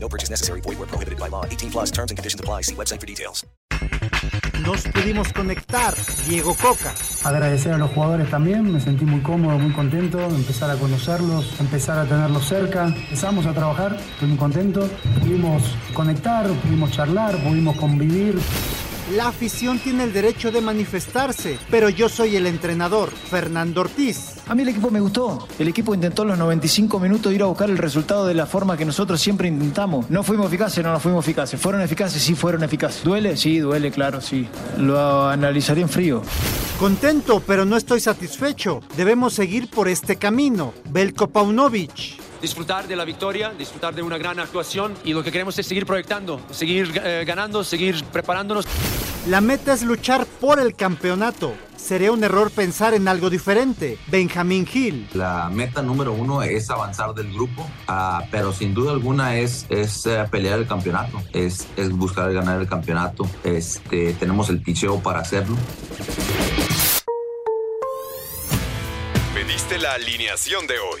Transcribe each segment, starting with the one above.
No purchase necessary. Void where prohibited by law. 18 plus terms and conditions apply. See website for details. Nos pudimos conectar. Diego Coca. Agradecer a los jugadores también, me sentí muy cómodo, muy contento, empezar a conocerlos, empezar a tenerlos cerca. Empezamos a trabajar, estoy muy contento. Pudimos conectar, pudimos charlar, pudimos convivir. La afición tiene el derecho de manifestarse, pero yo soy el entrenador, Fernando Ortiz. A mí el equipo me gustó. El equipo intentó en los 95 minutos ir a buscar el resultado de la forma que nosotros siempre intentamos. No fuimos eficaces, no, no fuimos eficaces. ¿Fueron eficaces? Sí, fueron eficaces. ¿Duele? Sí, duele, claro, sí. Lo analizaría en frío. Contento, pero no estoy satisfecho. Debemos seguir por este camino. Belko Paunovic. Disfrutar de la victoria, disfrutar de una gran actuación y lo que queremos es seguir proyectando, seguir eh, ganando, seguir preparándonos. La meta es luchar por el campeonato. Sería un error pensar en algo diferente. Benjamín Gil. La meta número uno es avanzar del grupo, ah, pero sin duda alguna es, es eh, pelear el campeonato, es, es buscar ganar el campeonato. Este, tenemos el picheo para hacerlo. Pediste la alineación de hoy.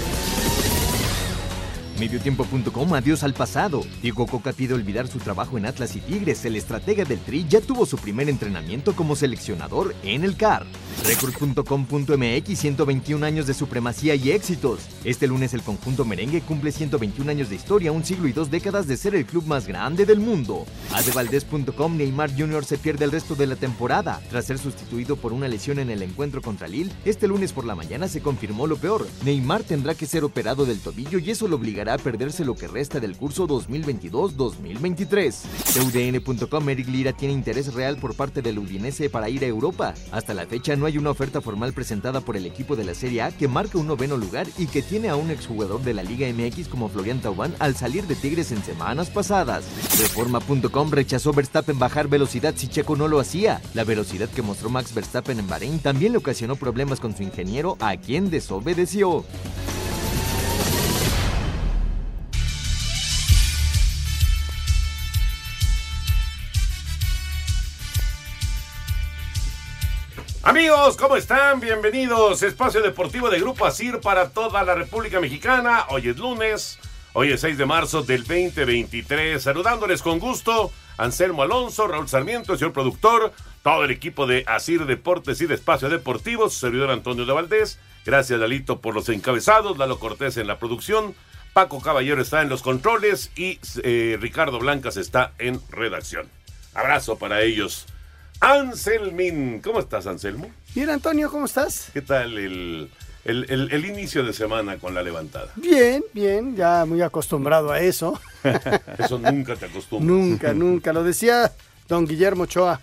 Mediotiempo.com, adiós al pasado. Diego Coca pide olvidar su trabajo en Atlas y Tigres. El estratega del Tri ya tuvo su primer entrenamiento como seleccionador en el CAR. Record.com.mx, 121 años de supremacía y éxitos. Este lunes el conjunto merengue cumple 121 años de historia, un siglo y dos décadas de ser el club más grande del mundo. Adevaldez.com, Neymar Jr. se pierde el resto de la temporada. Tras ser sustituido por una lesión en el encuentro contra Lille, este lunes por la mañana se confirmó lo peor. Neymar tendrá que ser operado del tobillo y eso lo obligará perderse lo que resta del curso 2022-2023. UDN.com Eric Lira tiene interés real por parte del Udinese para ir a Europa. Hasta la fecha no hay una oferta formal presentada por el equipo de la Serie A que marca un noveno lugar y que tiene a un exjugador de la Liga MX como Florian Thauvin al salir de Tigres en semanas pasadas. Reforma.com rechazó Verstappen bajar velocidad si Checo no lo hacía. La velocidad que mostró Max Verstappen en Bahrein también le ocasionó problemas con su ingeniero a quien desobedeció. Amigos, ¿cómo están? Bienvenidos. Espacio Deportivo de Grupo Asir para toda la República Mexicana. Hoy es lunes, hoy es 6 de marzo del 2023. Saludándoles con gusto, Anselmo Alonso, Raúl Sarmiento, señor productor, todo el equipo de Asir Deportes y de Espacio Deportivo, su servidor Antonio de Valdés. Gracias, Dalito, por los encabezados, Lalo Cortés en la producción. Paco Caballero está en los controles y eh, Ricardo Blancas está en redacción. Abrazo para ellos. Anselmin, ¿cómo estás, Anselmo? Bien, Antonio, ¿cómo estás? ¿Qué tal el, el, el, el inicio de semana con la levantada? Bien, bien, ya muy acostumbrado a eso. Eso nunca te acostumbras. nunca, nunca. Lo decía don Guillermo Ochoa.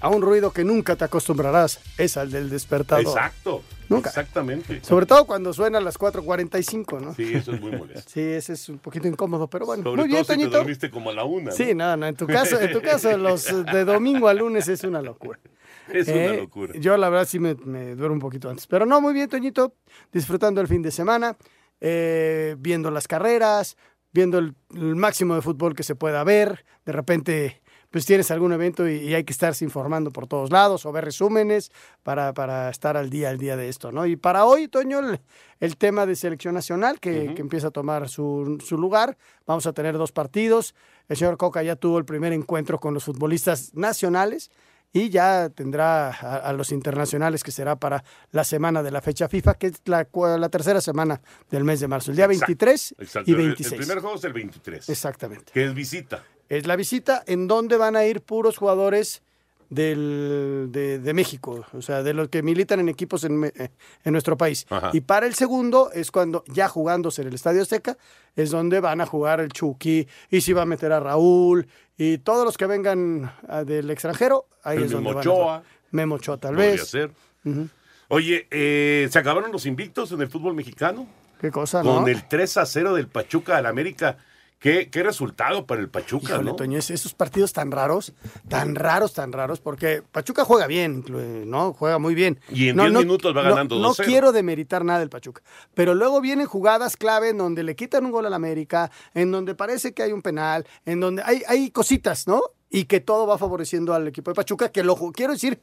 A un ruido que nunca te acostumbrarás es al del despertador. Exacto. Nunca. Exactamente. Sobre todo cuando suena a las 4.45, ¿no? Sí, eso es muy molesto. Sí, ese es un poquito incómodo, pero bueno. Sobre muy bien, todo si te dormiste como a la una. ¿no? Sí, no, no, en tu caso, en tu caso, los de domingo a lunes es una locura. Es una Eh, locura. Yo la verdad sí me, me duermo un poquito antes. Pero no, muy bien, Toñito, disfrutando el fin de semana, eh, viendo las carreras, viendo el, el máximo de fútbol que se pueda ver. De repente, pues tienes algún evento y, y hay que estarse informando por todos lados o ver resúmenes para, para estar al día al día de esto, ¿no? Y para hoy, Toño, el, el tema de selección nacional que, que empieza a tomar su, su lugar. Vamos a tener dos partidos. El señor Coca ya tuvo el primer encuentro con los futbolistas nacionales y ya tendrá a, a los internacionales que será para la semana de la fecha FIFA, que es la, la tercera semana del mes de marzo, el día 23 Exacto. y El- 26. El primer juego es el 23. Exactamente. Que es visita. Es la visita en donde van a ir puros jugadores del, de, de México, o sea, de los que militan en equipos en, en nuestro país. Ajá. Y para el segundo es cuando, ya jugándose en el Estadio Azteca, es donde van a jugar el Chucky, y si va a meter a Raúl, y todos los que vengan ah, del extranjero, ahí El es donde Memo van a. Memo Ochoa, tal vez. ser. Ujú. Oye, eh, ¿se acabaron los invictos en el fútbol mexicano? Qué cosa, Con ¿no? el 3 a 0 del Pachuca al América. ¿Qué, qué resultado para el Pachuca, Híjole, ¿no? Toño, esos partidos tan raros, tan raros, tan raros, porque Pachuca juega bien, ¿no? Juega muy bien. Y en No, 10 no- minutos va no- ganando No, 2-0. quiero demeritar nada del Pachuca, pero luego vienen jugadas clave en donde le quitan un gol al América, en donde parece que hay un penal, en donde hay, hay cositas, ¿no? Y que todo va favoreciendo al equipo de Pachuca, que lo quiero decir,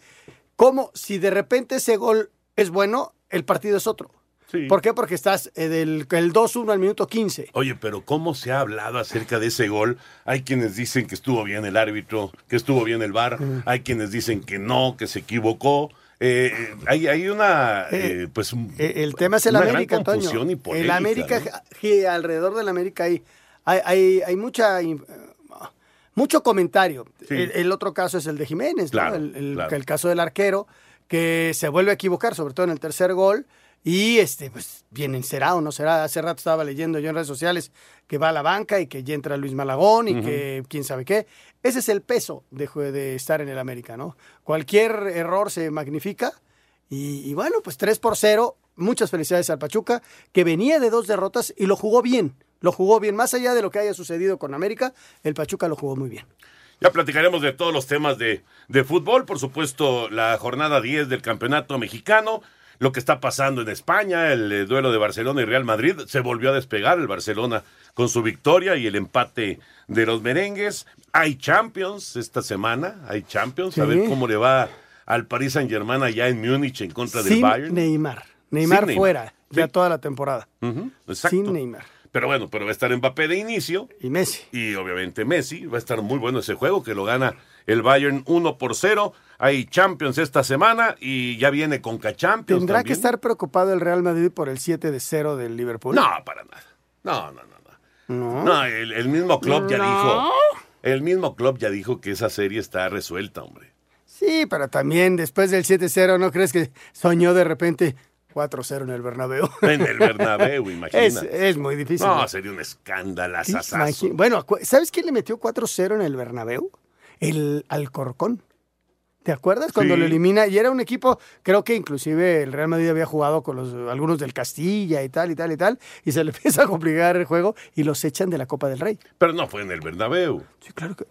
como si de repente ese gol es bueno, el partido es otro. Sí. ¿Por qué? Porque estás eh, del el 2-1 al minuto 15. Oye, pero ¿cómo se ha hablado acerca de ese gol? Hay quienes dicen que estuvo bien el árbitro, que estuvo bien el VAR, hay quienes dicen que no, que se equivocó. Eh, eh, hay, hay una, eh, pues, El tema es el América, Antonio. y El polémica, América, ¿no? que alrededor del América hay, hay, hay, hay mucha, mucho comentario. Sí. El, el otro caso es el de Jiménez, ¿no? El, el- claro. el caso del arquero, que se vuelve a equivocar, sobre todo en el tercer gol. Y este, pues, bien será o no será. Hace rato estaba leyendo yo en redes sociales que va a la banca y que ya entra Luis Malagón y que quién sabe qué. Ese es el peso de, de estar en el América, ¿no? Cualquier error se magnifica. Y, y bueno, pues 3 por 0. Muchas felicidades al Pachuca, que venía de dos derrotas y lo jugó bien. Lo jugó bien. Más allá de lo que haya sucedido con América, el Pachuca lo jugó muy bien. Ya platicaremos de todos los temas de, de fútbol, por supuesto, la jornada 10 del Campeonato Mexicano, lo que está pasando en España, el eh, duelo de Barcelona y Real Madrid, se volvió a despegar el Barcelona con su victoria y el empate de los merengues. Hay Champions esta semana, hay Champions, a ver cómo le va al Paris Saint-Germain allá en Múnich en contra del Bayern. Neymar. Neymar Sin Neymar. fuera ya Sí. toda la temporada. Exacto. Sin Neymar. Pero bueno, pero va a estar Mbappé de inicio. Y Messi. Y obviamente Messi. Va a estar muy bueno ese juego que lo gana el Bayern 1 por 0. Hay Champions esta semana y ya viene Conca Champions. ¿Tendrá que también. estar preocupado el Real Madrid por el 7 de 0 del Liverpool? No, para nada. No, no, no. No. No, el, el mismo club ya No. dijo. El mismo club ya dijo que esa serie está resuelta, hombre. Sí, pero también después del 7-0, ¿no crees que soñó de repente 4-0 en el Bernabéu? En el Bernabéu, imagínate. Es, es muy difícil. No, sería un escándalo. Bueno, ¿sabes quién le metió 4-0 en el Bernabéu? El Alcorcón. ¿Te acuerdas cuando Sí. lo elimina? Y era un equipo, creo que inclusive el Real Madrid había jugado con los, algunos del Castilla y tal y tal y tal, y se le empieza a complicar el juego y los echan de la Copa del Rey. Pero no fue en el Bernabéu. Sí, claro que.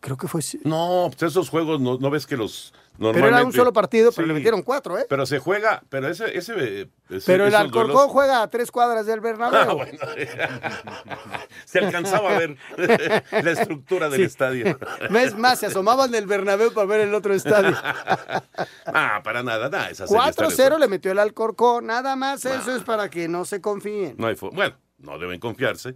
Creo que fue. No, pues esos juegos no, no ves que los. Pero era Normalmente, un solo partido, pero Sí. le metieron cuatro, ¿eh? Pero se juega, pero ese, ese, eh, ese- Pero el Alcorcón duelos- juega a tres cuadras del Bernabéu. Ah, bueno. se alcanzaba a ver la estructura del Sí. estadio. Es más, se asomaban del Bernabéu para ver el otro estadio. ah, para nada, nada. Esa serie está 4-0 resuelta. le metió el Alcorcón, nada más eso es para que no se confíen. No hay bueno, no deben confiarse,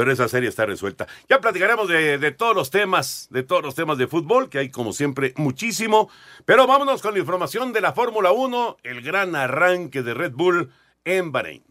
pero esa serie está resuelta. Ya platicaremos de, todos los temas, de todos los temas de fútbol, que hay como siempre muchísimo. Pero vámonos con la información de la Fórmula 1, el gran arranque de Red Bull en Bahrein.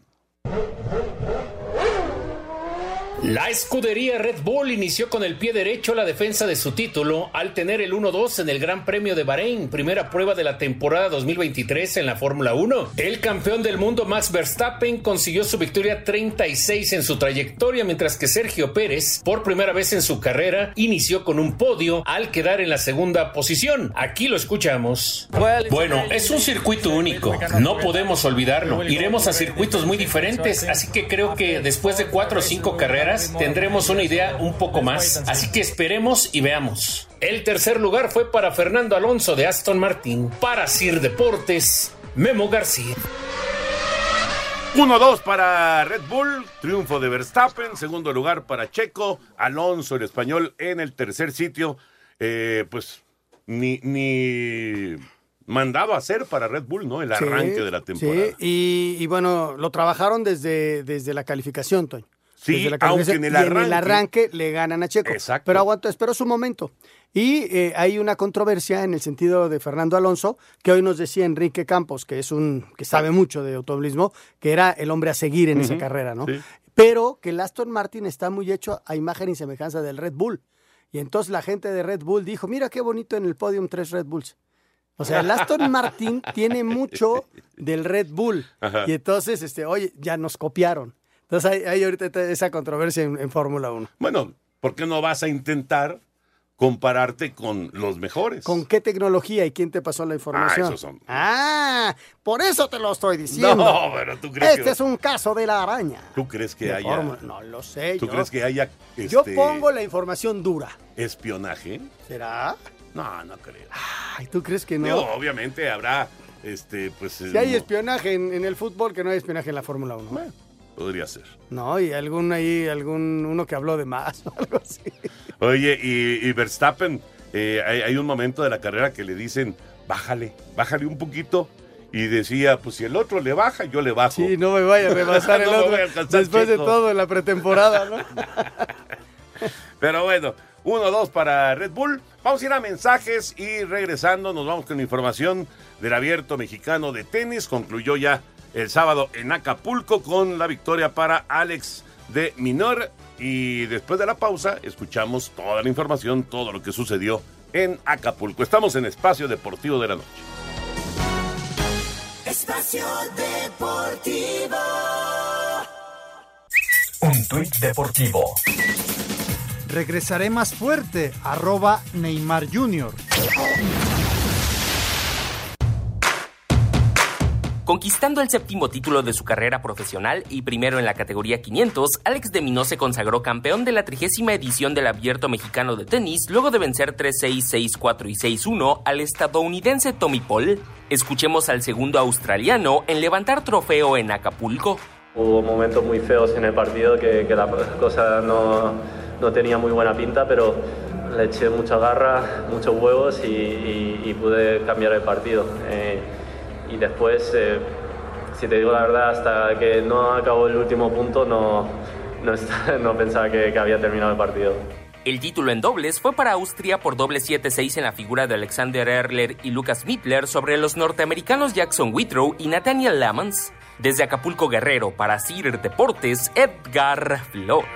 La escudería Red Bull inició con el pie derecho la defensa de su título al tener el 1-2 en el Gran Premio de Bahrein, primera prueba de la temporada 2023 en la Fórmula 1. El campeón del mundo Max Verstappen consiguió su victoria 36 en su trayectoria, mientras que Sergio Pérez, por primera vez en su carrera, inició con un podio al quedar en la segunda posición. Aquí lo escuchamos. Bueno, es un circuito único, no podemos olvidarlo. Iremos a circuitos muy diferentes, así que creo que después de cuatro o cinco carreras tendremos una idea un poco más. Así que esperemos y veamos. El tercer lugar fue para Fernando Alonso de Aston Martin. Para Sir Deportes, Memo García. 1-2 para Red Bull, triunfo de Verstappen, segundo lugar para Checo, Alonso el español en el tercer sitio, eh, pues ni, ni mandado a hacer para Red Bull, ¿no? El arranque Sí, de la temporada. Sí, y, y bueno, lo trabajaron desde, desde la calificación, Toño. Sí, la aunque en el y en el arranque- le ganan a Checo. Exacto. Pero aguantó, esperó su momento. Y eh, hay una controversia en el sentido de Fernando Alonso, que hoy nos decía Enrique Campos, que es un que sabe mucho de automovilismo, que era el hombre a seguir en esa carrera, ¿no? sí. Pero que el Aston Martin está muy hecho a imagen y semejanza del Red Bull. Y entonces la gente de Red Bull dijo, mira qué bonito en el podium tres Red Bulls. O sea, el Aston Martin tiene mucho del Red Bull. Ajá. Y entonces, este, oye, ya nos copiaron. Entonces hay, hay ahorita esa controversia en, en Fórmula 1. Bueno, ¿por qué no vas a intentar compararte con los mejores? ¿Con qué tecnología y quién te pasó la información? esos son- Ah, por eso te lo estoy diciendo. No, pero tú crees Este que... es un caso de la araña. ¿Tú crees que De haya... No lo sé. ¿Tú yo, crees que haya yo este, pongo la información dura. espionaje? ¿Será? No, no creo. Ay, ¿tú crees que no? Digo, obviamente habrá, este, pues... si hay espionaje en, en el fútbol, que no hay espionaje en la Fórmula 1. Podría ser. No, y algún ahí, algún uno que habló de más o algo así. Oye, y, y Verstappen, eh, hay, hay un momento de la carrera que le dicen, bájale, bájale un poquito. Y decía, pues si el otro le baja, yo le bajo. Sí, no me vaya a rebasar el No me otro. Después de todo en la pretemporada, ¿no? Pero bueno, 1-2 para Red Bull. Vamos a ir a mensajes y regresando nos vamos con la información del abierto mexicano de tenis. Concluyó ya el sábado en Acapulco con la victoria para Alex de Minor. Y después de la pausa escuchamos toda la información, todo lo que sucedió en Acapulco. Estamos en Espacio Deportivo de la Noche. Espacio Deportivo. Un tuit deportivo. Regresaré más fuerte, arroba Neymar Jr. Conquistando el séptimo título de su carrera profesional y primero en la categoría 500, Alex de Minó se consagró campeón de la trigésima edición del Abierto Mexicano de Tenis luego de vencer 3-6, 6-4 y 6-1 al estadounidense Tommy Paul. Escuchemos al segundo australiano en levantar trofeo en Acapulco. Hubo momentos muy feos en el partido que, que la cosa no, no tenía muy buena pinta, pero le eché mucha garra, muchos huevos y, y- y pude cambiar el partido. Eh, y después, eh, si te digo la verdad, hasta que no acabó el último punto no, no, está- no pensaba que, que había terminado el partido. El título en dobles fue para Austria por doble 7-6 en la figura de Alexander Erler y Lucas Mittler sobre los norteamericanos Jackson Whitrow y Nathaniel Lamons. Desde Acapulco Guerrero para CIR Deportes, Edgar Flores.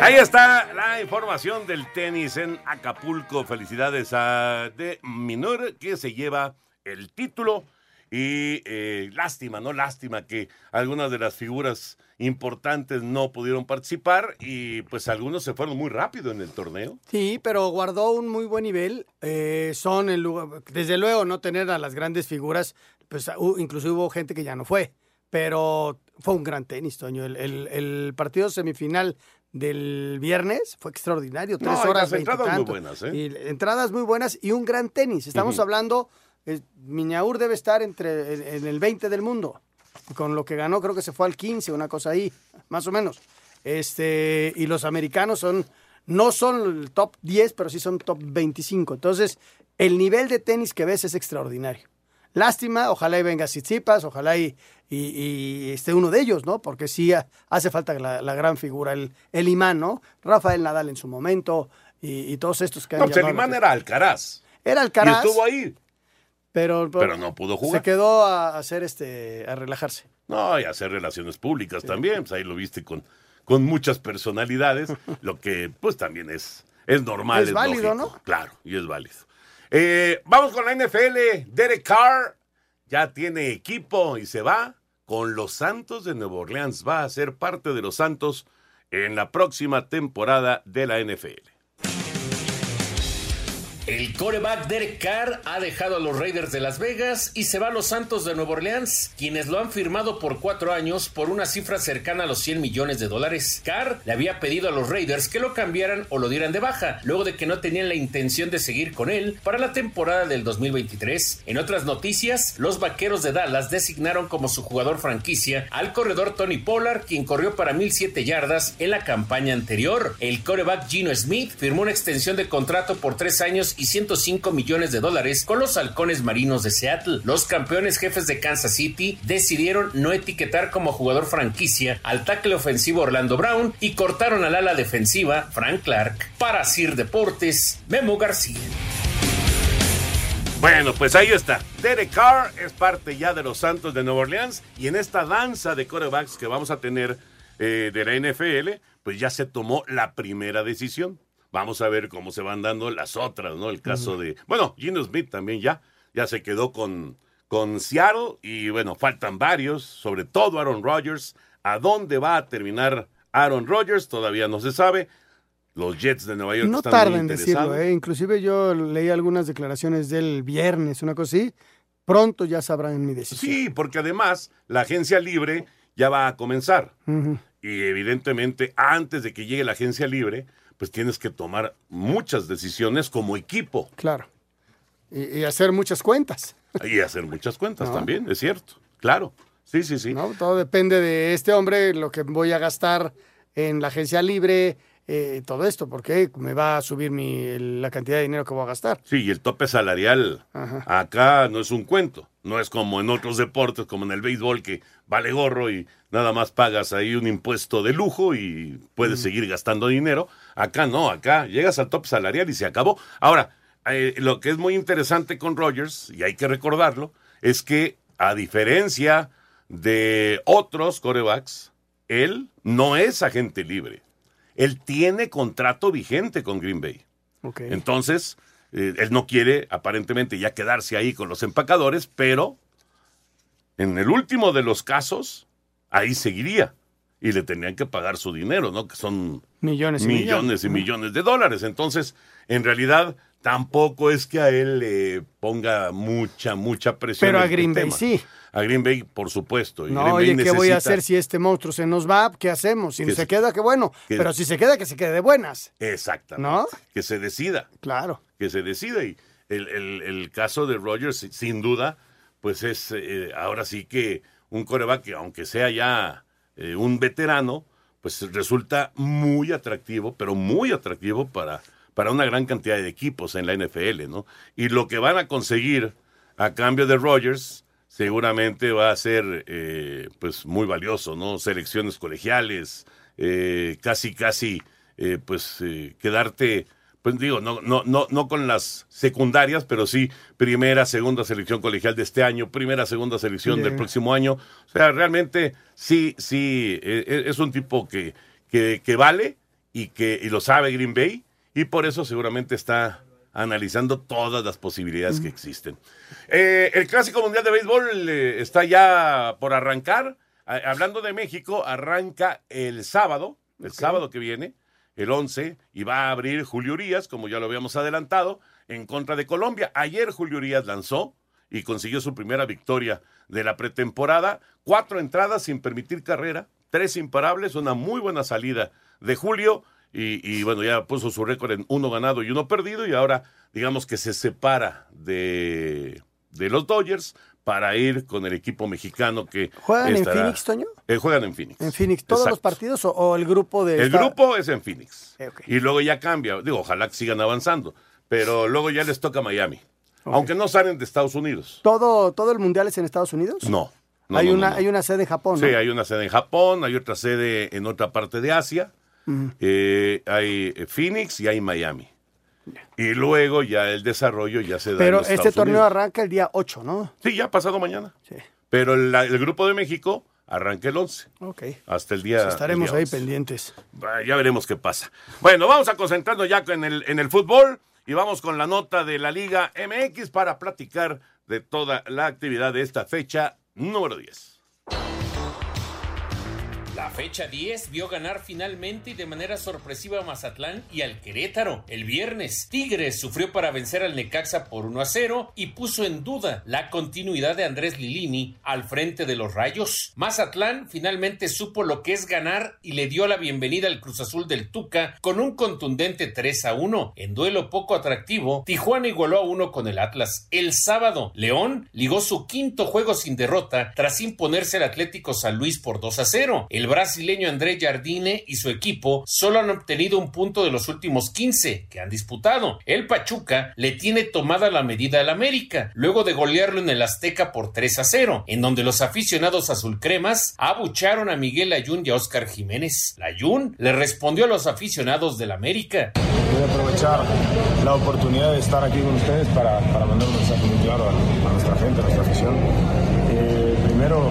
Ahí está la información del tenis en Acapulco. Felicidades a De Minor que se lleva el título. Y eh, lástima, ¿no? Lástima que algunas de las figuras importantes no pudieron participar y pues algunos se fueron muy rápido en el torneo. Sí, pero guardó un muy buen nivel. Eh, son el lugar, desde luego no tener a las grandes figuras, pues incluso hubo gente que ya no fue, pero fue un gran tenis, Toño. El, el- el partido semifinal del viernes fue extraordinario, tres No, horas las entradas muy buenas, ¿eh? Y entradas muy buenas y un gran tenis. Estamos hablando, Miñaur debe estar entre en, en el 20 del mundo. Con lo que ganó, creo que se fue al 15, una cosa ahí, más o menos. Este, y los americanos son, no son el top 10, pero sí son top 25. Entonces, el nivel de tenis que ves es extraordinario. Lástima, ojalá y venga Tsitsipas, ojalá y, y, y esté uno de ellos, ¿no? Porque sí ha- hace falta la, la gran figura, el, el imán, ¿no? Rafael Nadal en su momento y, y todos estos que han No, pues el imán era Alcaraz. Era Alcaraz. Y estuvo ahí. Pero, Pero no pudo jugar. Se quedó a hacer este, a relajarse. No, y hacer relaciones públicas también. Pues ahí lo viste con, con muchas personalidades, lo que pues también es, es normal. Es válido, lógico. Claro, y es válido. Eh, vamos con la NFL. Derek Carr ya tiene equipo y se va con los Santos de Nueva Orleans. Va a ser parte de los Santos en la próxima temporada de la NFL. El coreback Derek Carr ha dejado a los Raiders de Las Vegas y se va a los Santos de Nueva Orleans, quienes lo han firmado por cuatro años por una cifra cercana a los 100 millones de dólares. Carr le había pedido a los Raiders que lo cambiaran o lo dieran de baja, luego de que no tenían la intención de seguir con él para la temporada del 2023. En otras noticias, los Vaqueros de Dallas designaron como su jugador franquicia al corredor Tony Pollard, quien corrió para 1007 yardas en la campaña anterior. El coreback Gino Smith firmó una extensión de contrato por tres años y 105 millones de dólares con los halcones marinos de Seattle. Los campeones jefes de Kansas City decidieron no etiquetar como jugador franquicia al tackle ofensivo Orlando Brown y cortaron al ala defensiva Frank Clark. Para Sir Deportes, Memo García. Bueno, pues ahí está. Derek Carr es parte ya de los Santos de Nueva Orleans y en esta danza de corebacks que vamos a tener eh, de la NFL, pues ya se tomó la primera decisión. Vamos a ver cómo se van dando las otras, ¿no? El caso de, bueno, Gino Smith también ya, ya se quedó con, con Seattle y bueno, faltan varios, sobre todo Aaron Rodgers. ¿A dónde va a terminar Aaron Rodgers? Todavía no se sabe. Los Jets de Nueva York No están en decirlo. ¿eh? Inclusive yo leí algunas declaraciones del viernes, una cosa así. Pronto ya sabrán mi decisión. Sí, porque además la agencia libre ya va a comenzar. Y evidentemente, antes de que llegue la agencia libre, pues tienes que tomar muchas decisiones como equipo Claro. Y, y hacer muchas cuentas. y hacer muchas cuentas No. también, es cierto. Claro. Sí, sí, sí. ¿no? Todo depende de este hombre, lo que voy a gastar en la agencia libre, eh, todo esto, porque me va a subir mi, la cantidad de dinero que voy a gastar. Sí, y el tope salarial Ajá. acá no es un cuento. No es como en otros deportes, como en el béisbol, que vale gorro y nada más pagas ahí un impuesto de lujo y puedes seguir gastando dinero. Acá no, acá llegas al tope salarial y se acabó. Ahora, eh, lo que es muy interesante con Rogers, y hay que recordarlo, es que a diferencia de otros corebacks, él no es agente libre. Él tiene contrato vigente con Green Bay. Entonces, eh, él no quiere aparentemente ya quedarse ahí con los empacadores, pero en el último de los casos, ahí seguiría. Y le tendrían que pagar su dinero, ¿no? Que son Millones y millones y millones de dólares. Entonces, en realidad, tampoco es que a él le ponga mucha, mucha presión. Pero a este Green Bay tema. sí. A Green Bay, por supuesto. y No, Green Bay oye, ¿qué voy a hacer si este monstruo se nos va? ¿Qué hacemos? Si Que se se- queda, qué bueno. que- Pero si se queda, que se quede de buenas. Exactamente. ¿No? Que se decida. Claro. que se decida. Y el, el- el caso de Rogers, si- sin duda, pues es eh, ahora sí que un coreback que, aunque sea ya eh, un veterano, pues resulta muy atractivo, pero muy atractivo para, para una gran cantidad de equipos en la NFL, ¿no? Y lo que van a conseguir a cambio de Rogers seguramente va a ser eh, pues muy valioso, ¿no? Selecciones colegiales, eh, casi, casi, eh, pues quedarte pues digo, no, no, no, no con las secundarias, pero sí primera, segunda selección colegial de este año, primera, segunda selección del próximo año. O sea, realmente sí, sí, eh, eh, es un tipo que, que, que vale y que y lo sabe Green Bay y por eso seguramente está analizando todas las posibilidades que existen. Eh, el Clásico Mundial de Béisbol eh, está ya por arrancar. A- hablando de México, arranca el sábado, el sábado que viene, el 11, y va a abrir Julio Urias, como ya lo habíamos adelantado, en contra de Colombia. Ayer Julio Urias lanzó y consiguió su primera victoria de la pretemporada. Cuatro entradas sin permitir carrera, tres imparables, una muy buena salida de Julio. Y, y, bueno, ya puso su récord en uno ganado y uno perdido. Y ahora, digamos que se separa de, de los Dodgers para ir con el equipo mexicano que. ¿Juegan en Phoenix, Toño? Eh, juegan en Phoenix. ¿En Phoenix todos los partidos o, o el grupo de... El esta- grupo es en Phoenix. Eh. Y luego ya cambia. Digo, ojalá que sigan avanzando. Pero luego ya les toca Miami. Aunque no salen de Estados Unidos. ¿Todo, ¿Todo el mundial es en Estados Unidos? No. no, hay, no, una, no. hay una sede en Japón, ¿no? Sí, hay una sede en Japón, hay otra sede en otra parte de Asia. Eh, hay eh, Phoenix y hay Miami. Y luego ya el desarrollo ya se da en Pero los este Estados torneo Unidos. arranca el día 8, ¿no? Sí, ya pasado mañana. Sí. Pero la- el grupo de México arranca el 11. Ok. Hasta el día. Estaremos el día ahí 11. pendientes. Ya veremos qué pasa. Bueno, vamos a concentrarnos ya en el, en el fútbol y vamos con la nota de la Liga MX para platicar de toda la actividad de esta fecha número 10. La fecha 10 vio ganar finalmente y de manera sorpresiva a Mazatlán y al Querétaro. El viernes, Tigres sufrió para vencer al Necaxa por 1 a 0 y puso en duda la continuidad de Andrés Lilini al frente de los Rayos. Mazatlán finalmente supo lo que es ganar y le dio la bienvenida al Cruz Azul del Tuca con un contundente 3 a 1. En duelo poco atractivo, Tijuana igualó a 1 con el Atlas. El sábado, León ligó su quinto juego sin derrota tras imponerse al Atlético San Luis por 2 a 0. El el brasileño André Jardine y su equipo solo han obtenido un punto de los últimos 15 que han disputado. El Pachuca le tiene tomada la medida al América, luego de golearlo en el Azteca por 3 a 0, en donde los aficionados azulcremas abucharon a Miguel Ayun y a Oscar Jiménez. Ayun le respondió a los aficionados del América. Voy a aprovechar la oportunidad de estar aquí con ustedes para, para mandar un mensaje muy claro a, nuestra gente, a nuestra afición. Eh, primero,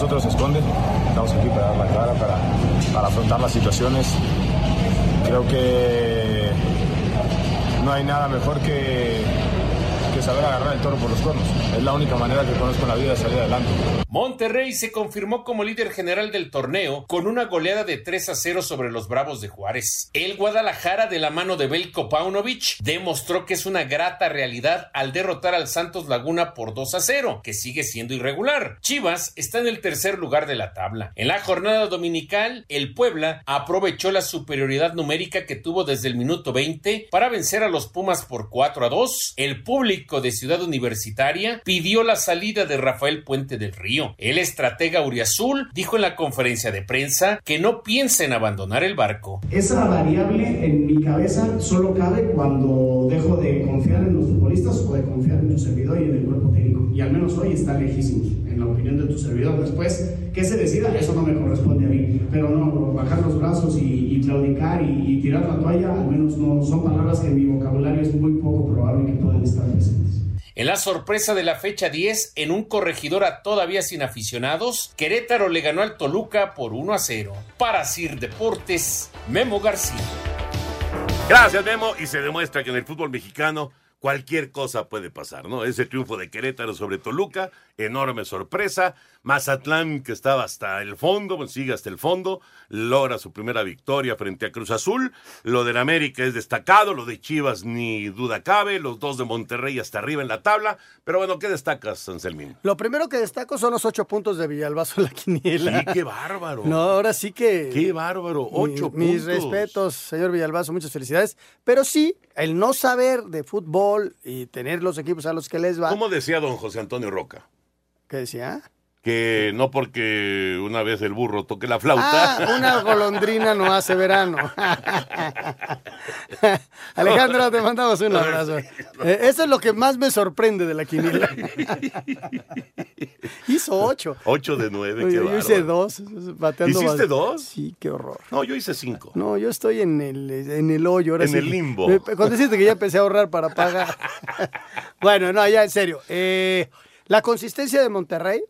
nosotros se esconde, estamos aquí para dar la cara, para, para afrontar las situaciones. Creo que no hay nada mejor que, saber agarrar el toro por los cuernos. Es la única manera que conozco en la vida de salir adelante. Monterrey se confirmó como líder general del torneo con una goleada de 3 a 0 sobre los Bravos de Juárez. El Guadalajara de la mano de Belko Paunovic demostró que es una grata realidad al derrotar al Santos Laguna por 2 a 0, que sigue siendo irregular. Chivas está en el tercer lugar de la tabla. En la jornada dominical, el Puebla aprovechó la superioridad numérica que tuvo desde el minuto 20 para vencer a los Pumas por 4 a 2. El público de Ciudad Universitaria pidió la salida de Rafael Puente del Río. El estratega Uriazul dijo en la conferencia de prensa que no piensa en abandonar el barco. Esa variable en mi cabeza solo cabe cuando dejo de confiar en los futbolistas o de confiar en tu servidor y en el cuerpo técnico. Y al menos hoy está lejísimos, en la opinión de tu servidor. Después, que se decida, eso no me corresponde a mí. Pero no, bajar los brazos y, claudicar y, y tirar la toalla, al menos no son palabras que en mi vocabulario es muy poco probable que puedan estar presentes. En la sorpresa de la fecha 10, en un corregidor a todavía sin aficionados, Querétaro le ganó al Toluca por 1 a 0. Para Sir Deportes, Memo García. Gracias, Memo. Y se demuestra que en el fútbol mexicano cualquier cosa puede pasar, ¿no? Ese triunfo de Querétaro sobre Toluca, enorme sorpresa. Mazatlán, que estaba hasta el fondo, pues sigue hasta el fondo, logra su primera victoria frente a Cruz Azul. Lo del América es destacado, lo de Chivas ni duda cabe, los dos de Monterrey hasta arriba en la tabla. Pero bueno, ¿qué destacas, Anselmín? Lo primero que destaco son los ocho puntos de Villalbazo en la quiniela. Sí, qué bárbaro. No, ahora sí que. Qué bárbaro, ocho mi- Mis puntos. respetos, señor Villalbazo, muchas felicidades. Pero sí, el no saber de fútbol y tener los equipos a los que les va. ¿Cómo decía don José Antonio Roca? ¿Qué decía? Que no porque una vez el burro toque la flauta. Ah, una golondrina no hace verano. Alejandro, te mandamos un abrazo. Eh, eso es lo que más me sorprende de la quiniela. Hizo ocho. Ocho de nueve, qué yo bárbaro. hice dos. Bateando ¿Hiciste dos? Sí, qué horror. No, yo hice cinco. No, yo estoy en el, en el hoyo. Ahora En sí. el limbo. Cuando dijiste que ya empecé a ahorrar para pagar. bueno, no, ya en serio. Eh, la consistencia de Monterrey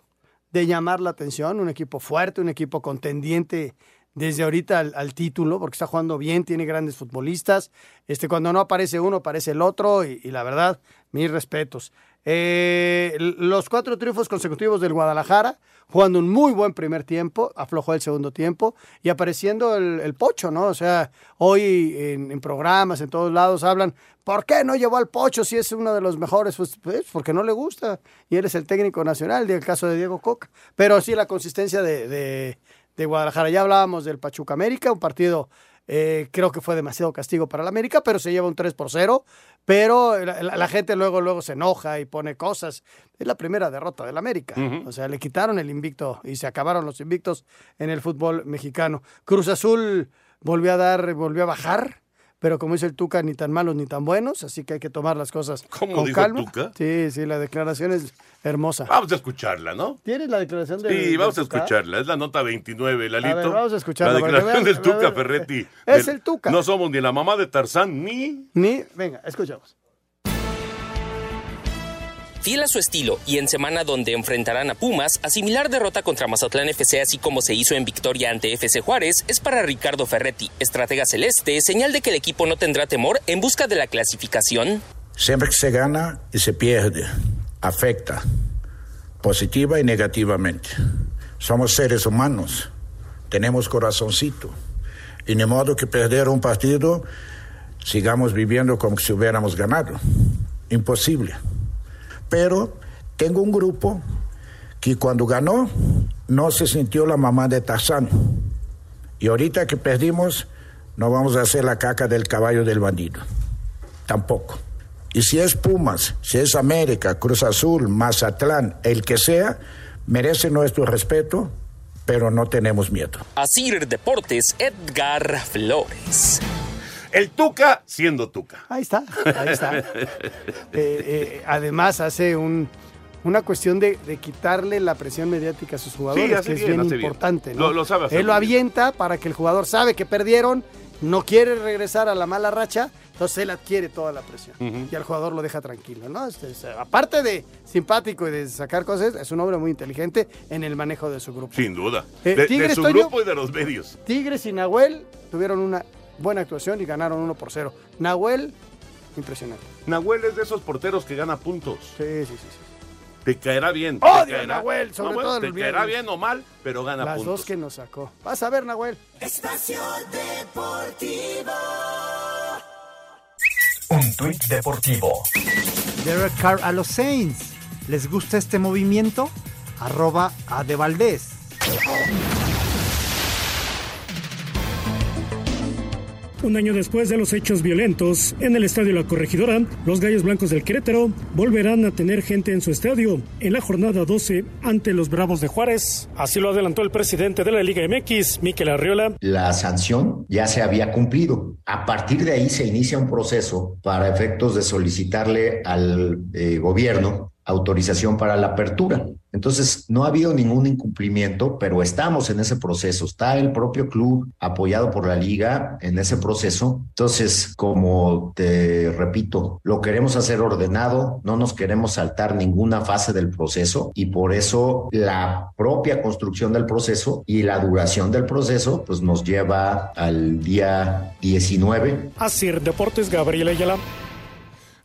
de llamar la atención, un equipo fuerte, un equipo contendiente desde ahorita al, título, porque está jugando bien, tiene grandes futbolistas. Este, cuando no aparece uno, aparece el otro, y la verdad, mis respetos. Eh, los cuatro triunfos consecutivos del Guadalajara, jugando un muy buen primer tiempo, aflojó el segundo tiempo y apareciendo el, pocho, ¿no? O sea, hoy en, programas, en todos lados hablan, ¿por qué no llevó al pocho si es uno de los mejores? Pues, pues, porque no le gusta y él es el técnico nacional, el caso de Diego Coca. Pero sí, la consistencia de, de- de Guadalajara. Ya hablábamos del Pachuca América, un partido eh, creo que fue demasiado castigo para el América, pero se lleva un 3 por 0. Pero la, la- la gente luego, luego se enoja y pone cosas. Es la primera derrota del América. O sea, le quitaron el invicto y se acabaron los invictos en el fútbol mexicano. Cruz Azul volvió a dar, volvió a bajar. Pero como dice el Tuca, ni tan malos ni tan buenos, así que hay que tomar las cosas ¿Cómo con dijo el calma. Tuca? Sí, sí, la declaración es hermosa. Vamos a escucharla, ¿no? ¿Tienes la declaración de Sí, vamos a escucharla. Es la nota 29, Lalito. ver, vamos a escucharla La declaración vean- del Tuca Ferretti. Es Del- el Tuca. No somos ni la mamá de Tarzán ni... Ni, venga, escuchamos. Fiel a su estilo y en semana donde enfrentarán a Pumas, a similar derrota contra Mazatlán FC así como se hizo en victoria ante FC Juárez, es para Ricardo Ferretti, estratega celeste, señal de que el equipo no tendrá temor en busca de la clasificación. Siempre que se gana y se pierde, afecta, positiva y negativamente. Somos seres humanos, tenemos corazoncito. Y ni modo que perder un partido sigamos viviendo como si hubiéramos ganado. Imposible. Pero tengo un grupo que cuando ganó no se sintió la mamá de Tarzán. Y ahorita que perdimos, no vamos a hacer la caca del caballo del bandido. Tampoco. Y si es Pumas, si es América, Cruz Azul, Mazatlán, el que sea, merece nuestro respeto, pero no tenemos miedo. Asir Deportes, Edgar Flores. El Tuca siendo Tuca. Ahí está, ahí está. Eh, eh, además hace un, una cuestión de, de quitarle la presión mediática a sus jugadores, Sí, que es bien, bien hace bien. importante. ¿no? Lo- lo sabe hacer Él lo bien. avienta para que el jugador sabe que perdieron, no quiere regresar a la mala racha, entonces él adquiere toda la presión. Y al jugador lo deja tranquilo, ¿no? Este, es, aparte de simpático y de sacar cosas, es un hombre muy inteligente en el manejo de su grupo. Sin duda. Eh, de, su Toño. grupo y de los medios. Tigres y Nahuel tuvieron una buena actuación y ganaron 1 por 0. Nahuel, impresionante. Nahuel es de esos porteros que gana puntos. Sí, sí, sí. sí. Te caerá bien. Odio te a caerá- Nahuel, sobre bueno, todo el Te viernes. caerá bien o mal, pero gana Las puntos. dos que nos sacó. Vas a ver, Nahuel. Espacio Deportivo. Un tuit deportivo. Derek Carr a los Saints. ¿Les gusta este movimiento? Arroba a de Valdés. Un año después de los hechos violentos en el estadio La Corregidora, los Gallos Blancos del Querétaro volverán a tener gente en su estadio en la jornada 12 ante los Bravos de Juárez. Así lo adelantó el presidente de la Liga MX, Miquel Arriola. La sanción ya se había cumplido. A partir de ahí se inicia un proceso para efectos de solicitarle al eh, gobierno autorización para la apertura. Entonces, no ha habido ningún incumplimiento, pero estamos en ese proceso. Está el propio club apoyado por la liga en ese proceso. Entonces, como te repito, lo queremos hacer ordenado, no nos queremos saltar ninguna fase del proceso y por eso la propia construcción del proceso y la duración del proceso pues nos lleva al día 19 Así Deportes Gabriel Ayala.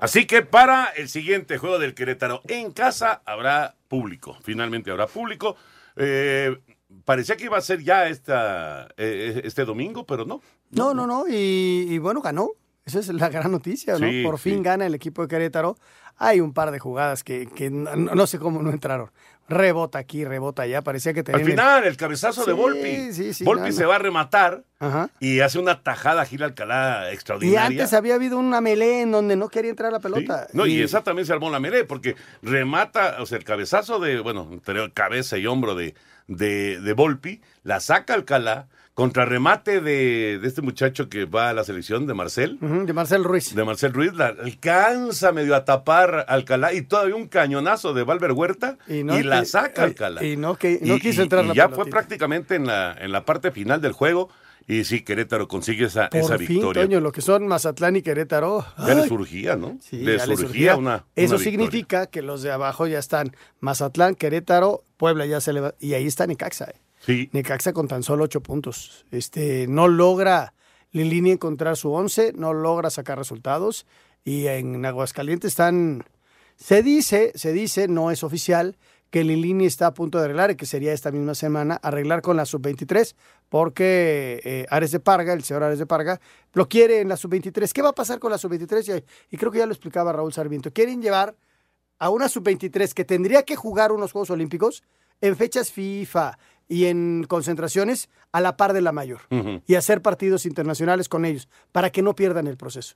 Así que para el siguiente juego del Querétaro en casa habrá público. Finalmente habrá público. Eh, parecía que iba a ser ya esta, eh, este domingo, pero no. No, no, no. Y, y bueno, ganó. Esa es la gran noticia, ¿no? Sí, Por fin sí. gana el equipo de Querétaro. Hay un par de jugadas que, que no, no sé cómo no entraron. Rebota aquí, rebota allá. Parecía que Al tenían el- final, el cabezazo de Volpi. sí, sí, Volpi no, no. se va a rematar Ajá. y hace una tajada Gil Alcalá Y extraordinaria. antes había habido una melee en donde no quería entrar la pelota. No, y esa también se armó la melee, porque remata, o sea, el cabezazo de, bueno, entre cabeza y hombro de, de, de Volpi, la saca Alcalá, contra remate de, de este muchacho que va a la selección, de Marcel. De Marcel Ruiz. De Marcel Ruiz, la alcanza medio a tapar Alcalá y todavía un cañonazo de Valver Huerta y, no, la saca Alcalá. y no que- no Y- quiso entrar y la ya fue prácticamente en la, en la parte final del juego y sí, Querétaro consigue esa, Por esa fin, victoria. Toño, lo que son Mazatlán y Querétaro. Ya le Ay, surgía, ¿no? Sí, le ya surgía surgía. una, Eso una significa que los de abajo ya están. Mazatlán, Querétaro, Puebla ya se le va. Y ahí está Necaxa. eh. Necaxa con tan solo ocho puntos. Este, no logra Lilini encontrar su once, no logra sacar resultados. Y en Aguascalientes están. Se dice, se dice, no es oficial, que Lilini está a punto de arreglar y que sería esta misma semana arreglar con la sub-23, porque eh, Ares de Parga, el señor Ares de Parga, lo quiere en la sub-23. ¿Qué va a pasar con la sub-23? Y, y creo que ya lo explicaba Raúl Sarmiento. Quieren llevar a una sub-23 que tendría que jugar unos Juegos Olímpicos en fechas FIFA y en concentraciones a la par de la mayor Ujú. y hacer partidos internacionales con ellos para que no pierdan el proceso.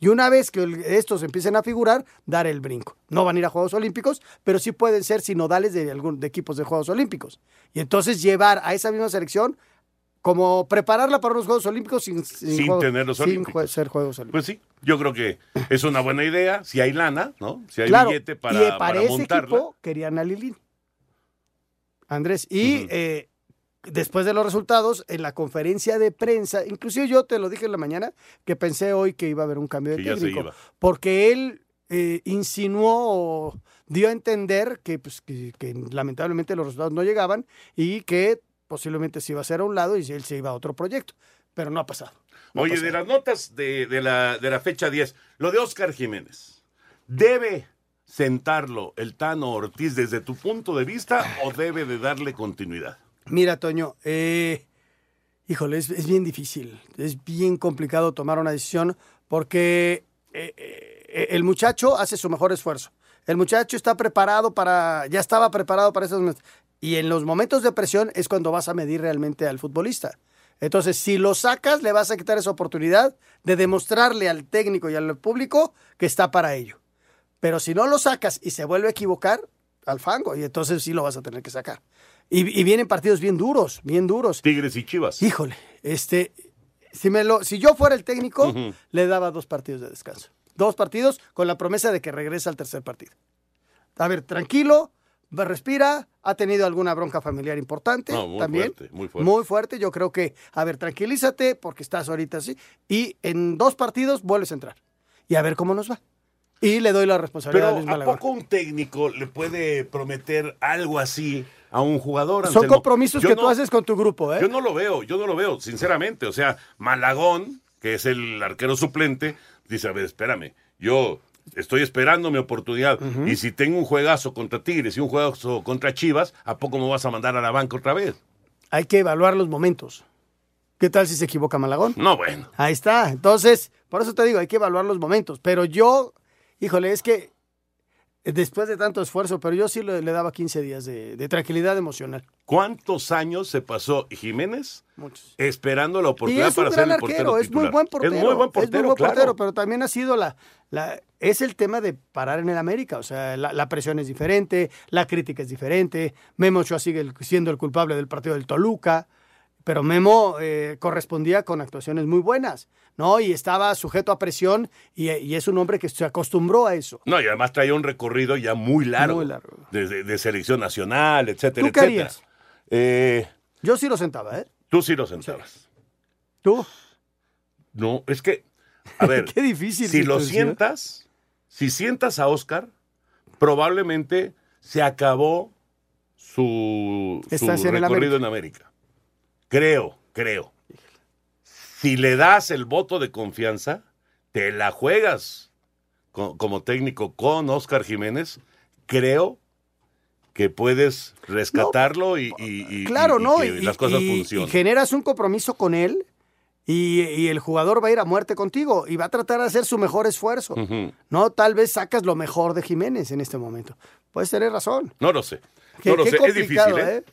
Y una vez que estos empiecen a figurar, dar el brinco. No van a ir a Juegos Olímpicos, pero sí pueden ser sinodales de, algún, de equipos de Juegos Olímpicos. Y entonces llevar a esa misma selección, como prepararla para unos Juegos Olímpicos sin, Sin juego- tener los sin olímpicos. ser Juegos Olímpicos. Pues sí, yo creo que es una buena idea, si hay lana, ¿no? Si hay Claro, billete y para, para, para ese montarla. equipo querían a Lilín. Andrés, y eh, después de los resultados, en la conferencia de prensa, inclusive yo te lo dije en la mañana, que pensé hoy que iba a haber un cambio de técnico, porque él eh, insinuó o dio a entender que, pues, que, que lamentablemente los resultados no llegaban y que posiblemente se iba a hacer a un lado y él se iba a otro proyecto, pero no ha pasado. No ha Oye, pasado. de las notas de, de la, de la fecha 10, lo de Oscar Jiménez, ¿debe sentarlo el Tano Ortiz desde tu punto de vista o debe de darle continuidad? Mira, Toño, eh, híjole, es, es bien difícil, es bien complicado tomar una decisión porque eh, eh, el muchacho hace su mejor esfuerzo. El muchacho está preparado para, ya estaba preparado para esos momentos. Y en los momentos de presión es cuando vas a medir realmente al futbolista. Entonces, si lo sacas, le vas a quitar esa oportunidad de demostrarle al técnico y al público que está para ello. Pero si no lo sacas y se vuelve a equivocar, al fango, y entonces sí lo vas a tener que sacar. Y, y vienen partidos bien duros, bien duros. Tigres y Chivas. Híjole, este, si, me lo, si yo fuera el técnico, le daba dos partidos de descanso. Dos partidos con la promesa de que regrese al tercer partido. A ver, tranquilo, respira, ha tenido alguna bronca familiar importante No, muy también. fuerte, muy fuerte. Muy fuerte, yo creo que, a ver, tranquilízate porque estás ahorita así. Y en dos partidos vuelves a entrar. Y a ver cómo nos va. Y le doy la responsabilidad a Luis Pero ¿a Malagón. poco un técnico le puede prometer algo así a un jugador? Son compromisos Yo que no- tú haces con tu grupo, ¿eh? Yo no lo veo, yo no lo veo, sinceramente. O sea, Malagón, que es el arquero suplente, dice, a ver, espérame, yo estoy esperando mi oportunidad. Y si tengo un juegazo contra Tigres y un juegazo contra Chivas, ¿a poco me vas a mandar a la banca otra vez? Hay que evaluar los momentos. ¿Qué tal si se equivoca Malagón? No, bueno. Ahí está. Entonces, por eso te digo, hay que evaluar los momentos. Pero yo, híjole, es que eh, después de tanto esfuerzo, pero yo sí le, le daba 15 días de, de tranquilidad emocional. ¿Cuántos años se pasó Jiménez Muchos. esperando la Y oportunidad un para ser el portero arquero, es muy buen portero. Es muy buen portero, es muy buen claro. portero, pero también ha sido la, la- es el tema de parar en el América. O sea, la, la presión es diferente, la crítica es diferente. Memo Ochoa sigue siendo el culpable del partido del Toluca. Pero Memo eh, correspondía con actuaciones muy buenas, ¿no? Y estaba sujeto a presión y, y es un hombre que se acostumbró a eso. No, y además traía un recorrido ya muy largo. Muy largo. De, de- de selección nacional, etcétera, ¿Tú qué etcétera. harías? Eh, Yo sí lo sentaba, ¿eh? tú sí lo sentabas. ¿Tú? No, es que, a ver, Qué difícil si lo sientas, si sientas a Oscar, probablemente se acabó su, en recorrido en América. Creo, creo. Si le das el voto de confianza, te la juegas co- como técnico con Oscar Jiménez, creo que puedes rescatarlo y, y- y- Claro, y- ¿no? Y, las cosas y- y generas un compromiso con él y, el jugador va a ir a muerte contigo y va a tratar de hacer su mejor esfuerzo. No, tal vez sacas lo mejor de Jiménez en este momento. Puedes tener razón. No lo sé. Qué- no lo qué sé. Es difícil, ¿eh? ¿eh?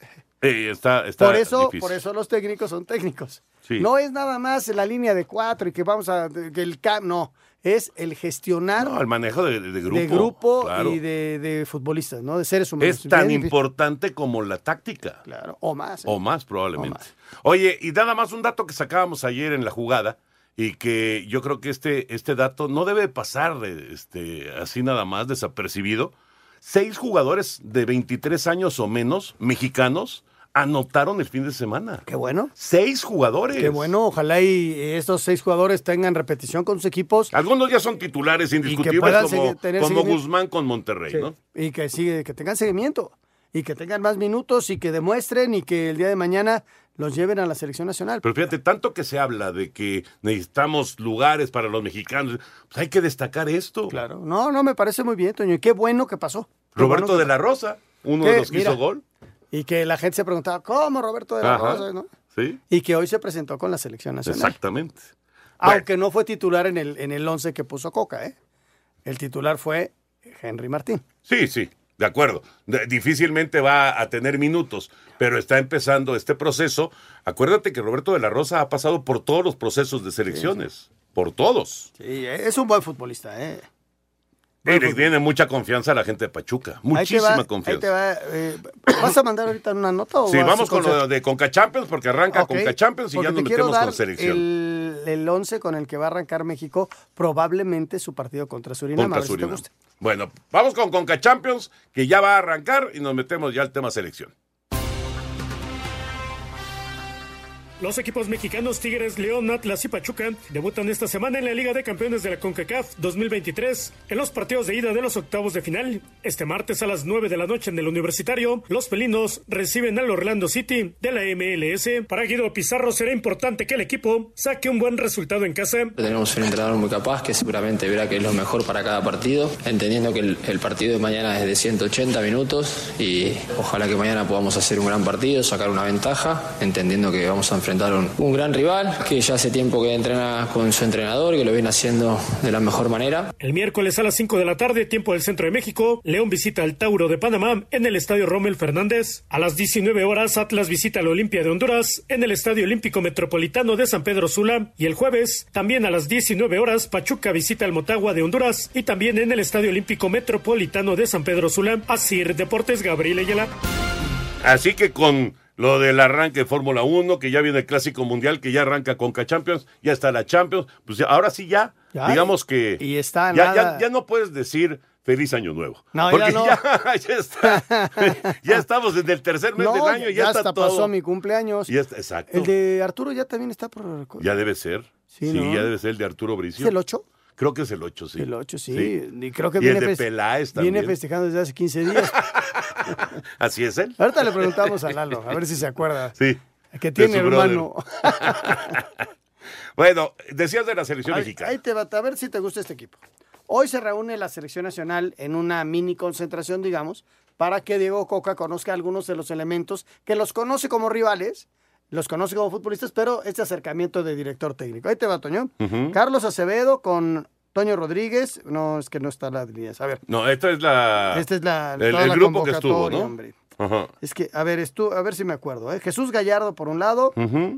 Está, está por eso, difícil. por eso los técnicos son técnicos. Sí. No es nada más la línea de cuatro y que vamos a que el cam, no, es el gestionar No, el manejo de, de grupo. de grupo claro. y de, de futbolistas, ¿no? De seres humanos. Es tan Bien difícil. importante como la táctica. Claro, o más. ¿eh? O más, probablemente. Oye, y nada más un dato que sacábamos ayer en la jugada y que yo creo que este, este dato no debe pasar este, así nada más desapercibido. Seis jugadores de 23 años o menos, mexicanos, anotaron el fin de semana. Qué bueno. Seis jugadores. Qué bueno, ojalá y estos seis jugadores tengan repetición con sus equipos. Algunos ya son titulares indiscutibles como, seguir- tener como seguimiento. Guzmán con Monterrey, Sí, ¿no? Y que sigue, que tengan seguimiento. Y que tengan más minutos y que demuestren y que el día de mañana los lleven a la selección nacional. Pero fíjate, tanto que se habla de que necesitamos lugares para los mexicanos, pues hay que destacar esto. Claro. No, no, me parece muy bien, Toño. Y qué bueno que pasó. Qué Roberto bueno que de la Rosa, uno ¿Qué? de los que Mira. hizo gol. Y que la gente se preguntaba, ¿cómo Roberto de la Ajá. Rosa? ¿no? Sí, Y que hoy se presentó con la selección nacional. exactamente. Aunque no fue titular en el, en el 11 que puso Coca, ¿eh? El titular fue Henry Martín. Sí, sí, de acuerdo. Difícilmente va a tener minutos, pero está empezando este proceso. Acuérdate que Roberto de la Rosa ha pasado por todos los procesos de selecciones, por todos. Sí, es un buen futbolista, ¿eh? Le tiene mucha confianza a la gente de Pachuca, muchísima va, confianza. va, eh, ¿Vas a mandar ahorita una nota o Sí, vamos con lo de Conca Champions porque arranca Ok, Conca Champions y ya nos metemos dar con selección. El, el 11 con el que va a arrancar México, probablemente su partido contra Surinam. Contra si te Surinam. gusta. Bueno, vamos con Conca Champions, que ya va a arrancar y nos metemos ya al tema selección. Los equipos mexicanos Tigres, León, Atlas y Pachuca debutan esta semana en la Liga de Campeones de la CONCACAF 2023 en los partidos de ida de los octavos de final. Este martes a las 9 de la noche en el Universitario, los felinos reciben al Orlando City de la MLS. Para Guido Pizarro será importante que el equipo saque un buen resultado en casa. Tenemos un entrenador muy capaz que seguramente verá que es lo mejor para cada partido, entendiendo que el, el partido de mañana es de 180 minutos y ojalá que mañana podamos hacer un gran partido, sacar una ventaja, entendiendo que vamos a enfrentar un, gran rival que ya hace tiempo que entrena con su entrenador y que lo viene haciendo de la mejor manera. El miércoles a las 5 de la tarde, tiempo del centro de México, León visita al Tauro de Panamá en el Estadio Rommel Fernández. A las 19 horas, Atlas visita la Olimpia de Honduras en el Estadio Olímpico Metropolitano de San Pedro Sula. Y el jueves, también a las 19 horas, Pachuca visita al Motagua de Honduras y también en el Estadio Olímpico Metropolitano de San Pedro Sula. Así, Deportes Gabriel Ayala. Así que con lo del arranque de Fórmula 1, que ya viene el Clásico Mundial, que ya arranca Conca Champions, ya está la Champions, pues ya- ahora sí ya, Ya, digamos que y está ya, ya- no puedes decir feliz año nuevo. No, porque ya no. ya, está, ya estamos en el tercer mes No, del año, ya, ya está hasta todo. pasó mi cumpleaños. Ya está, exacto. El de Arturo ya también está por... Ya debe ser. Sí, ya debe ser el de Arturo Bricio. ¿Es el 8? Creo que es el 8, sí. El 8, sí. Y creo que y viene, el de viene festejando desde hace 15 días. Así es él. Ahorita le preguntamos a Lalo, a ver si se acuerda. Sí. Que tiene hermano. Bueno, decías de la selección Ahí, mexicana. ahí te va, a ver si te gusta este equipo. Hoy se reúne la selección nacional en una mini concentración, digamos, para que Diego Coca conozca algunos de los elementos que los conoce como rivales, los conoce como futbolistas, pero este acercamiento de director técnico. Ahí te va, Toño. Carlos Acevedo con Toño Rodríguez. No, es que no está la línea. A ver. No, esta es la. Esta es la, el, toda el la grupo que estuvo, ¿no? hombre. Ajá. Es que, a ver, estu- a ver si me acuerdo. ¿eh? Jesús Gallardo, por un lado,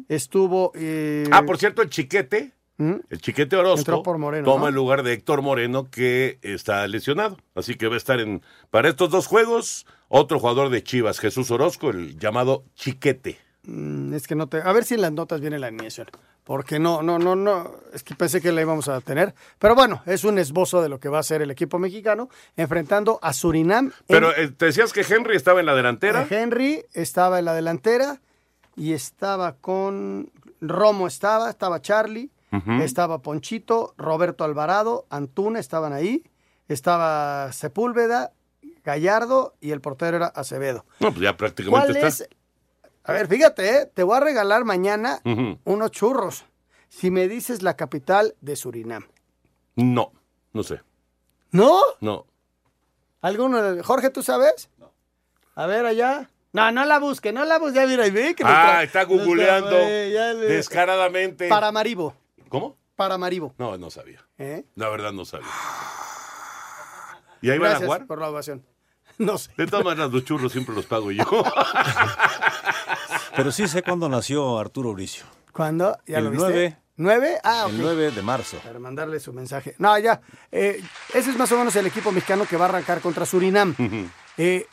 estuvo... eh, Ah, por cierto, el chiquete, ¿Mm? el chiquete Orozco, Entró por Moreno, toma ¿no? el lugar de Héctor Moreno, que está lesionado. Así que va a estar en. Para estos dos juegos, otro jugador de Chivas, Jesús Orozco, el llamado chiquete. Mm, Es que no te. A ver si en las notas viene la alineación. Porque no, no, no, no. Es que pensé que la íbamos a tener. Pero bueno, es un esbozo de lo que va a ser el equipo mexicano enfrentando a Surinam. Pero eh, te decías que Henry estaba en la delantera. Henry estaba en la delantera y estaba con. Romo estaba, estaba Charlie, estaba Ponchito, Roberto Alvarado, Antuna estaban ahí, estaba Sepúlveda, Gallardo y el portero era Acevedo. No, pues ya prácticamente ¿Cuál está. es? A ver, fíjate, ¿eh? te voy a regalar mañana unos churros. Si me dices la capital de Surinam. No, no sé. ¿No? No. ¿Alguno? de- Jorge, ¿tú sabes? No. A ver, allá. No, no la busque, no la busque. Ya mira, ve que Ah, está googleando eh, le- descaradamente. Paramaribo. ¿Cómo? Paramaribo. No, no sabía. ¿Eh? La verdad no sabía. ¿Y ahí van a Gracias jugar? por la ovación. No sé. De todas maneras, los churros siempre los pago yo. Pero sí sé cuándo nació Arturo Bricio. ¿Cuándo? ¿Ya El lo viste? 9. ¿Nueve? Ah, ok. El 9 de marzo. Para mandarle su mensaje. No, ya. eh, ese es más o menos el equipo mexicano que va a arrancar contra Surinam. Eh,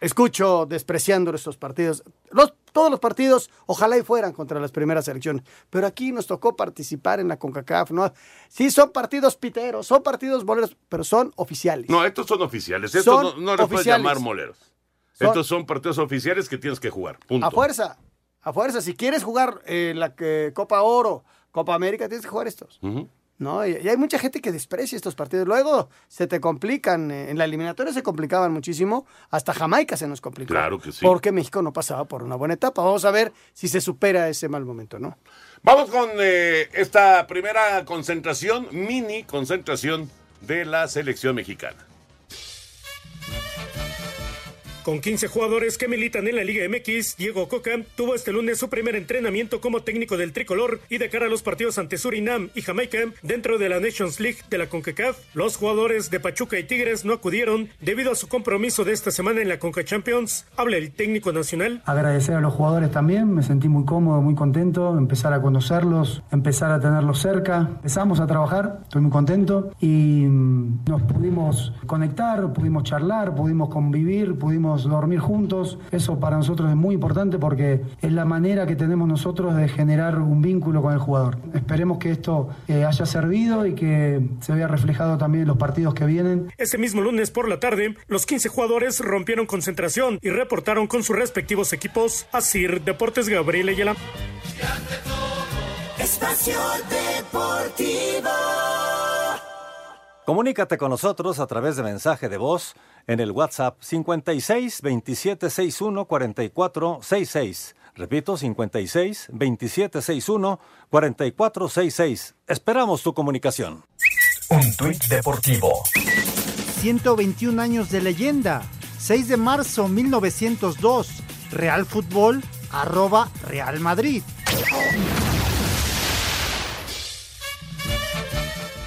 escucho despreciando estos partidos. Los, todos los partidos, ojalá y fueran contra las primeras selecciones. Pero aquí nos tocó participar en la CONCACAF. ¿no? Sí, son partidos piteros, son partidos boleros, pero son oficiales. No, estos son oficiales. Estos Son no, no les puedes llamar moleros. Son- Estos son partidos oficiales que tienes que jugar. Punto. A fuerza, a fuerza. Si quieres jugar eh, la que- Copa Oro, Copa América, tienes que jugar estos. Ujú. ¿No? Y, hay mucha gente que desprecia estos partidos. Luego se te complican. eh, En la eliminatoria se complicaban muchísimo. Hasta Jamaica se nos complicó. Claro que sí. Porque México no pasaba por una buena etapa. Vamos a ver si se supera ese mal momento, ¿no? Vamos con eh, esta primera concentración, mini concentración de la selección mexicana. Con 15 jugadores que militan en la Liga MX, Diego Coca tuvo este lunes su primer entrenamiento como técnico del tricolor y de cara a los partidos ante Surinam y Jamaica dentro de la Nations League de la CONCACAF. Los jugadores de Pachuca y Tigres no acudieron debido a su compromiso de esta semana en la CONCA Champions. Habla el técnico nacional. Agradecer a los jugadores también, me sentí muy cómodo, muy contento, empezar a conocerlos, empezar a tenerlos cerca. Empezamos a trabajar, estoy muy contento y mm, nos pudimos conectar, pudimos charlar, pudimos convivir, pudimos dormir juntos. Eso para nosotros es muy importante porque es la manera que tenemos nosotros de generar un vínculo con el jugador. Esperemos que esto eh, haya servido y que se vea reflejado también en los partidos que vienen. Ese mismo lunes por la tarde, los 15 jugadores rompieron concentración y reportaron con sus respectivos equipos a Sir Deportes Gabriel Ayala. Espacio Deportivo. Comunícate con nosotros a través de mensaje de voz en el WhatsApp 56 27 61 44 66. Repito, 56 27 61 44 66. Esperamos tu comunicación. Un tuit deportivo. 121 años de leyenda. 6 de marzo 1902. Real Fútbol, arroba Real Madrid.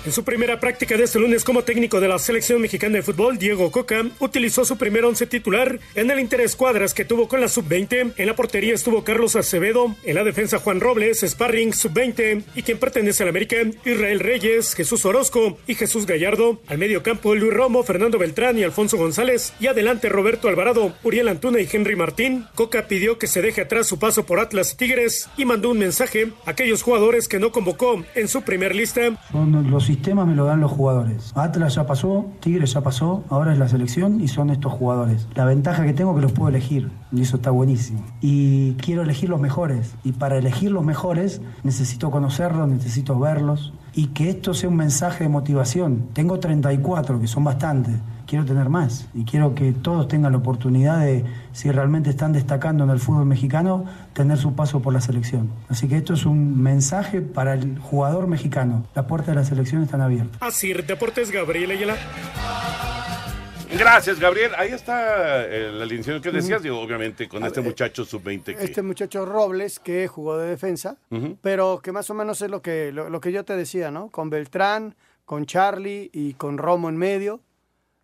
En su primera práctica de este lunes como técnico de la selección mexicana de fútbol, Diego Coca utilizó su primer once titular en el interescuadras que tuvo con la sub-20. En la portería estuvo Carlos Acevedo, en la defensa Juan Robles, Sparring sub-20 y quien pertenece al América, Israel Reyes, Jesús Orozco y Jesús Gallardo. Al medio campo Luis Romo, Fernando Beltrán y Alfonso González. Y adelante Roberto Alvarado, Uriel Antuna y Henry Martín. Coca pidió que se deje atrás su paso por Atlas y Tigres y mandó un mensaje a aquellos jugadores que no convocó en su primer lista. Sistemas me lo dan los jugadores. Atlas ya pasó, Tigres ya pasó, ahora es la selección y son estos jugadores. La ventaja que tengo es que los puedo elegir y eso está buenísimo. Y quiero elegir los mejores y para elegir los mejores necesito conocerlos, necesito verlos y que esto sea un mensaje de motivación. Tengo 34, que son bastantes quiero tener más y quiero que todos tengan la oportunidad de, si realmente están destacando en el fútbol mexicano, tener su paso por la selección. Así que esto es un mensaje para el jugador mexicano. Las puertas de la selección están abiertas. Así, Deportes Gabriel Ayala. Gracias, Gabriel. Ahí está eh, la alineación que decías, digo, obviamente, con este muchacho sub-20 que... Este muchacho Robles, que jugó de defensa, pero que más o menos es lo que, lo, lo que yo te decía, ¿no? Con Beltrán, con Charlie y con Romo en medio.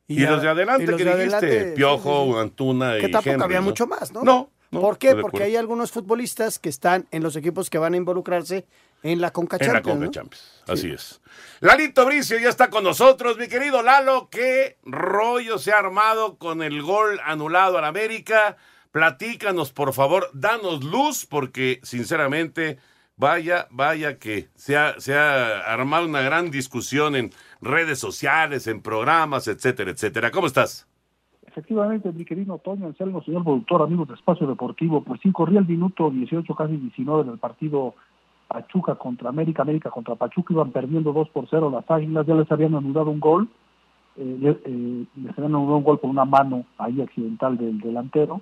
Y, los de adelante, que dijiste? adelante, Piojo, sí, sí. Antuna y Que tampoco Henry, había ¿no? mucho más, ¿no? No. no, ¿Por qué? Porque hay algunos futbolistas que están en los equipos que van a involucrarse en la Conca En la Conca ¿no? Champions, así es. Lalito Bricio ya está con nosotros, mi querido Lalo, qué rollo se ha armado con el gol anulado al América. Platícanos, por favor, danos luz, porque sinceramente, vaya, vaya que se ha, se ha armado una gran discusión en redes sociales, en programas, etcétera, etcétera. ¿Cómo estás? Efectivamente, mi querido Toño Anselmo, señor productor, amigos de Espacio Deportivo, pues sí, corría el minuto 18, casi 19 del partido Pachuca contra América, América contra Pachuca, iban perdiendo 2 por 0 las Águilas, ya les habían anulado un gol, eh, eh, les habían anulado un gol por una mano ahí accidental del delantero,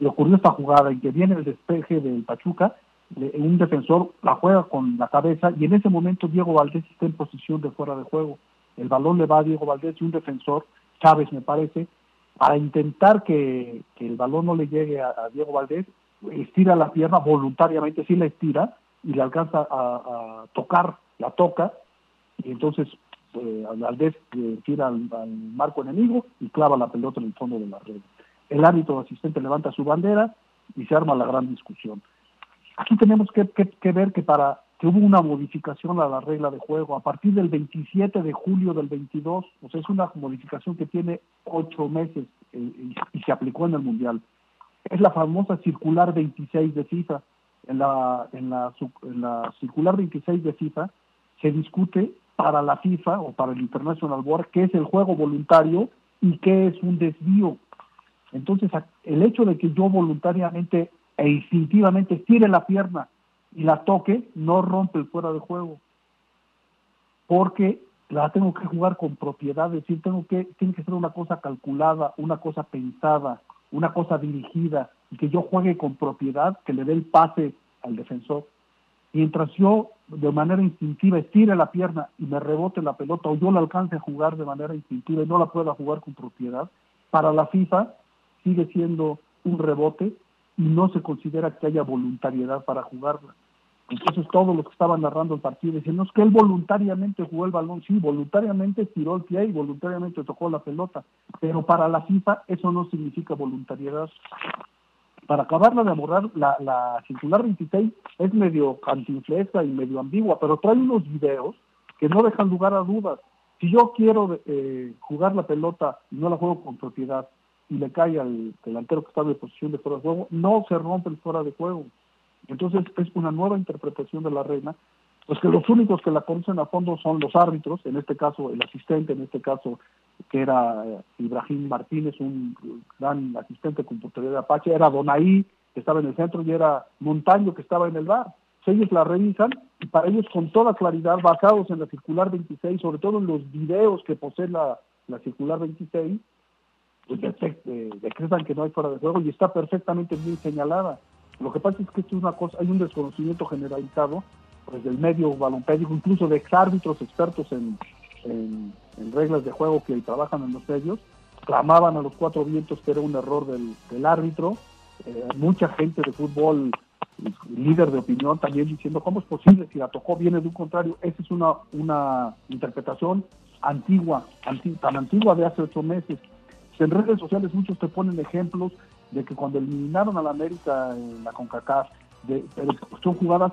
y ocurrió esta jugada en que viene el despeje del Pachuca, le- un defensor la juega con la cabeza y en ese momento Diego Valdés está en posición de fuera de juego. El balón le va a Diego Valdés y un defensor, Chávez me parece, para intentar que, el balón no le llegue a, Diego Valdés, estira la pierna voluntariamente, sí la estira y le alcanza a, tocar, la toca, y entonces eh, Valdés eh, tira al, marco enemigo y clava la pelota en el fondo de la red. El árbitro asistente levanta su bandera y se arma la gran discusión. Aquí tenemos que ver que para que hubo una modificación a la regla de juego a partir del 27 de julio del 22, o sea, es una modificación que tiene ocho meses eh, y, se aplicó en el Mundial. Es la famosa circular 26 de FIFA. En la, en la, en la circular 26 de FIFA se discute para la FIFA o para el International Board qué es el juego voluntario y qué es un desvío. Entonces, el hecho de que yo voluntariamente e instintivamente estire la pierna y la toque, no rompe el fuera de juego. Porque la tengo que jugar con propiedad, es decir, tengo que, tiene que ser una cosa calculada, una cosa pensada, una cosa dirigida, y que yo juegue con propiedad, que le dé el pase al defensor. Mientras yo de manera instintiva estire la pierna y me rebote la pelota o yo la alcance a jugar de manera instintiva y no la pueda jugar con propiedad, para la FIFA sigue siendo un rebote y no se considera que haya voluntariedad para jugarla. Entonces todos los que estaban narrando el partido decían, no es que él voluntariamente jugó el balón, sí, voluntariamente tiró el pie y voluntariamente tocó la pelota, pero para la FIFA eso no significa voluntariedad. Para acabarla de abordar, la, la circular 26 es medio cantinflesca y medio ambigua, pero trae unos videos que no dejan lugar a dudas. Si yo quiero eh, jugar la pelota y no la juego con propiedad y le cae al delantero que está de posición de fuera de juego, no se rompe el fuera de juego. Entonces es una nueva interpretación de la regla, pues que los únicos que la conocen a fondo son los árbitros, en este caso el asistente, en este caso que era eh, Ibrahim Martínez, un gran asistente con portería de Apache, era Donaí, que estaba en el centro, y era Montaño, que estaba en el bar. Ellos la revisan y para ellos con toda claridad, basados en la circular 26, sobre todo en los videos que posee la, la circular 26, pues decretan que no hay fuera de juego y está perfectamente bien señalada. Lo que pasa es que esto es una cosa, hay un desconocimiento generalizado pues del medio balompédico, incluso de exárbitros expertos en, reglas de juego que trabajan en los medios, clamaban a los cuatro vientos que era un error del, árbitro. Eh, mucha gente de fútbol líder de opinión también diciendo cómo es posible si la tocó viene de un contrario. Esa es una, una interpretación antigua, anti- tan antigua de hace ocho meses. En redes sociales muchos te ponen ejemplos de que cuando eliminaron a la América en la CONCACAF, pero son jugadas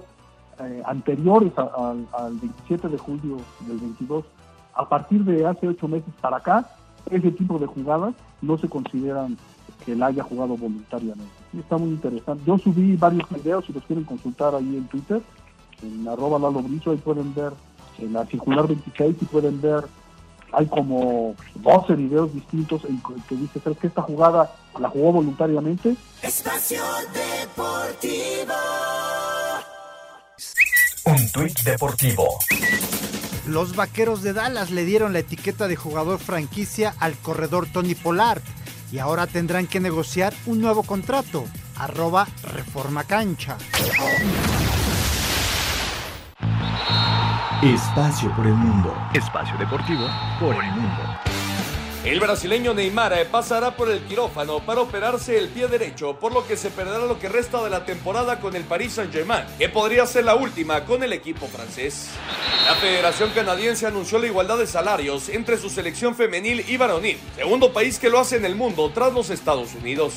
eh, anteriores al 27 de julio del 22. A partir de hace ocho meses para acá, ese tipo de jugadas no se consideran que la haya jugado voluntariamente. Y está muy interesante. Yo subí varios videos, si los quieren consultar ahí en Twitter, en arroba Lalo Brizo, ahí pueden ver en la circular 26 y pueden ver, hay como 12 videos distintos en que que dice, ¿sabes que esta jugada la jugó voluntariamente? Espacio Deportivo. Un tuit deportivo. Los vaqueros de Dallas le dieron la etiqueta de jugador franquicia al corredor Tony Pollard y ahora tendrán que negociar un nuevo contrato. Arroba Reforma Cancha. Espacio por el mundo. Espacio deportivo por el mundo. El brasileño Neymar eh, pasará por el quirófano para operarse el pie derecho, por lo que se perderá lo que resta de la temporada con el Paris Saint-Germain, que podría ser la última con el equipo francés. La Federación Canadiense anunció la igualdad de salarios entre su selección femenil y varonil, segundo país que lo hace en el mundo tras los Estados Unidos.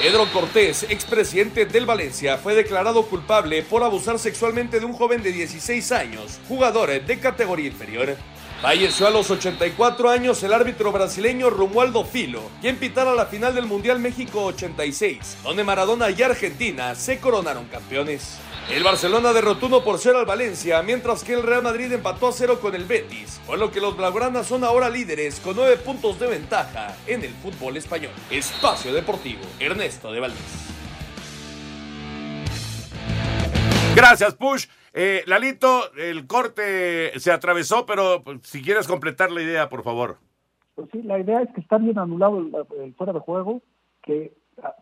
Pedro Cortés, expresidente del Valencia, fue declarado culpable por abusar sexualmente de un joven de 16 años, jugador de categoría inferior. Falleció a los 84 años el árbitro brasileño Romualdo Filo, quien pitara la final del Mundial México 86, donde Maradona y Argentina se coronaron campeones. El Barcelona derrotó 1 por 0 al Valencia, mientras que el Real Madrid empató a 0 con el Betis, por lo que los blaugranas son ahora líderes con 9 puntos de ventaja en el fútbol español. Espacio Deportivo, Ernesto de Valdés. Gracias, Push. Eh, Lalito, el corte se atravesó, pero pues, si quieres completar la idea, por favor. Pues sí, la idea es que está bien anulado el, el fuera de juego, que,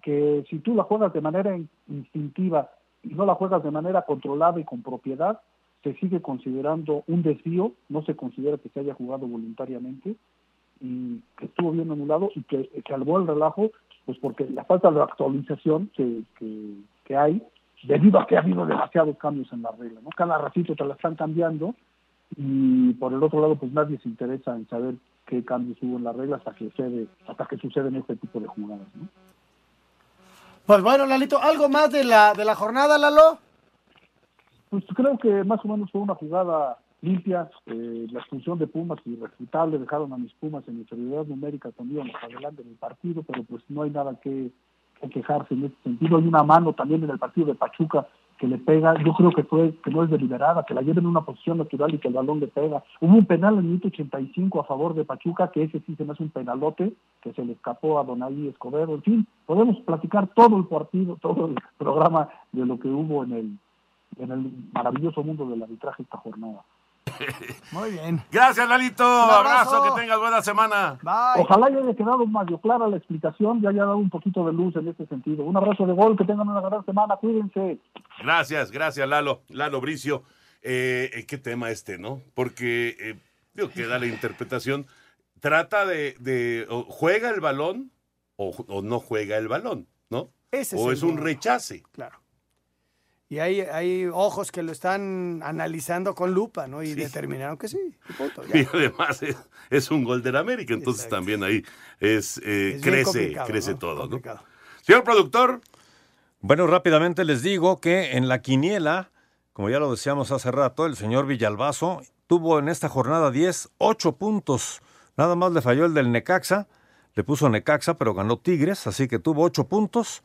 que si tú la juegas de manera in- instintiva y no la juegas de manera controlada y con propiedad, se sigue considerando un desvío, no se considera que se haya jugado voluntariamente y que estuvo bien anulado y que salvó el relajo, pues porque la falta de actualización que, que, hay, debido a que ha habido demasiados cambios en la regla, ¿no? Cada ratito te la están cambiando y por el otro lado pues nadie se interesa en saber qué cambios hubo en la regla hasta que sucede, hasta que suceden este tipo de jugadas. Pues bueno, Lalito, ¿algo más de la, de la jornada, Lalo? Pues creo que más o menos fue una jugada limpia, eh, la expulsión de Pumas irrefutable, dejaron a mis Pumas en inferioridad numérica cuando íbamos adelante en el partido, pero pues no hay nada que, que quejarse en ese sentido. Hay una mano también en el partido de Pachuca que le pega, yo creo que fue que no es deliberada, que la lleva en una posición natural y que el balón le pega. Hubo un penal en el minuto 85 a favor de Pachuca, que ese sí se me hace un penalote, que se le escapó a Donaí Escobedo. En fin, podemos platicar todo el partido, todo el programa de lo que hubo en el, en el maravilloso mundo del arbitraje esta jornada. Muy bien. Gracias, Lalito. Un abrazo. abrazo. que tengas buena semana. Ojalá ya haya quedado más clara la explicación, ya haya dado un poquito de luz en este sentido. Un abrazo de gol, que tengan una gran semana, cuídense. Gracias, gracias, Lalo. Lalo Bricio. Eh, eh, qué tema este, ¿no? Porque, eh, digo, que da la interpretación. Trata de, de o juega el balón o, o no juega el balón, ¿no? Ese es o el es un rechace. Claro. Y hay, hay ojos que lo están analizando con lupa, ¿no? Y determinaron que sí. y punto, ya. Y además es, es un gol del América, entonces también ahí es, eh, Es crece, crece ¿no? todo, ¿no? Señor productor. Bueno, rápidamente les digo que en la quiniela, como ya lo decíamos hace rato, el señor Villalbazo tuvo en esta jornada 10, 8 puntos. Nada más le falló el del Necaxa, le puso Necaxa, pero ganó Tigres, así que tuvo 8 puntos.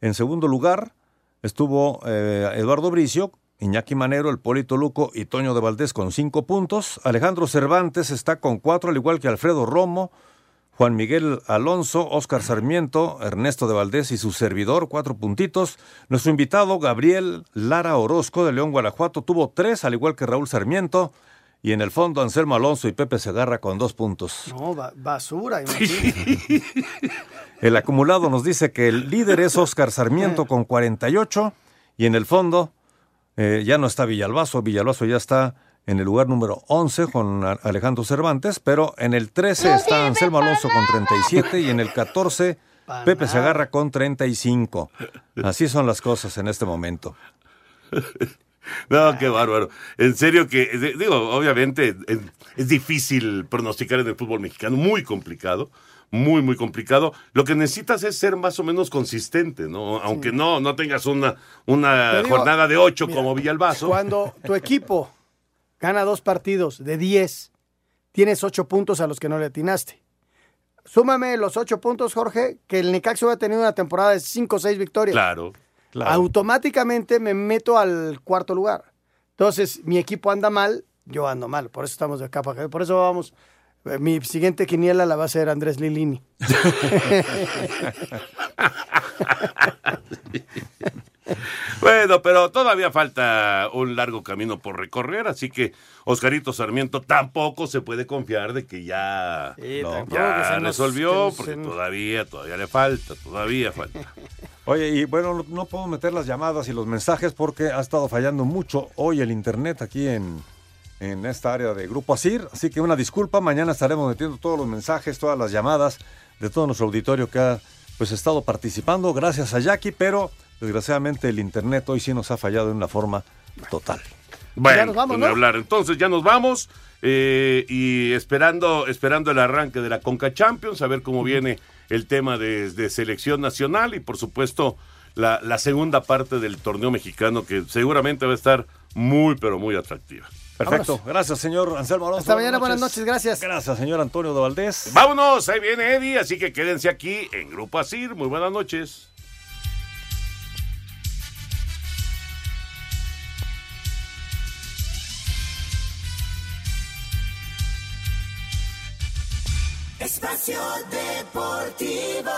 En segundo lugar estuvo eh, Eduardo Bricio, Iñaki Manero, el Polito Luco y Toño de Valdés con 5 puntos. Alejandro Cervantes está con 4, al igual que Alfredo Romo, Juan Miguel Alonso, Óscar Sarmiento, Ernesto de Valdés y su servidor, cuatro puntitos. Nuestro invitado, Gabriel Lara Orozco de León, Guanajuato, tuvo tres, al igual que Raúl Sarmiento. Y en el fondo, Anselmo Alonso y Pepe Segarra con dos puntos. No, ba- basura, imagínate. El acumulado nos dice que el líder es Óscar Sarmiento con 48. Y en el fondo, eh, ya no está Villalbazo. Villalbazo ya está en el lugar número 11 con Alejandro Cervantes. Pero en el 13 está Anselmo Alonso con 37. Y en el 14 Pepe se agarra con 35. Así son las cosas en este momento. No, qué bárbaro. En serio que, digo, obviamente es, es, difícil pronosticar en el fútbol mexicano, muy complicado, muy, muy complicado. Lo que necesitas es ser más o menos consistente, ¿no? Aunque no, no tengas una, una jornada de ocho como Villalbazo. Cuando tu equipo gana dos partidos de diez, tienes ocho puntos a los que no le atinaste. Súmame los ocho puntos, Jorge, que el Necaxo ha tenido una temporada de cinco o seis victorias. Claro automáticamente me meto al cuarto lugar. Entonces, mi equipo anda mal, yo ando mal. Por eso estamos de capa. Por eso vamos. Mi siguiente quiniela la va a ser Andrés Lilini. Bueno, pero todavía falta un largo camino por recorrer, así que Oscarito Sarmiento tampoco se puede confiar de que ya, ya resolvió, porque todavía, todavía le falta, todavía falta. Oye, y bueno, no puedo meter las llamadas y los mensajes porque ha estado fallando mucho hoy el internet aquí en, en esta área de Grupo Asir, así que una disculpa, mañana estaremos metiendo todos los mensajes, todas las llamadas de todo nuestro auditorio que ha pues estado participando, gracias a Jackie, pero desgraciadamente el internet hoy sí nos ha fallado de una forma total. Bueno, ya vamos, hablar. Entonces ya nos vamos eh, y esperando, esperando el arranque de la Conca Champions, a ver cómo viene el tema de, selección nacional y por supuesto la, la, segunda parte del torneo mexicano que seguramente va a estar muy pero muy atractiva. Perfecto. Gracias, señor Anselmo Alonso. Hasta mañana, buenas noches, gracias. Gracias, señor Antonio de Valdés. Vámonos, ahí viene Eddie, así que quédense aquí en Grupo Asir. Muy buenas noches. Espacio Deportivo.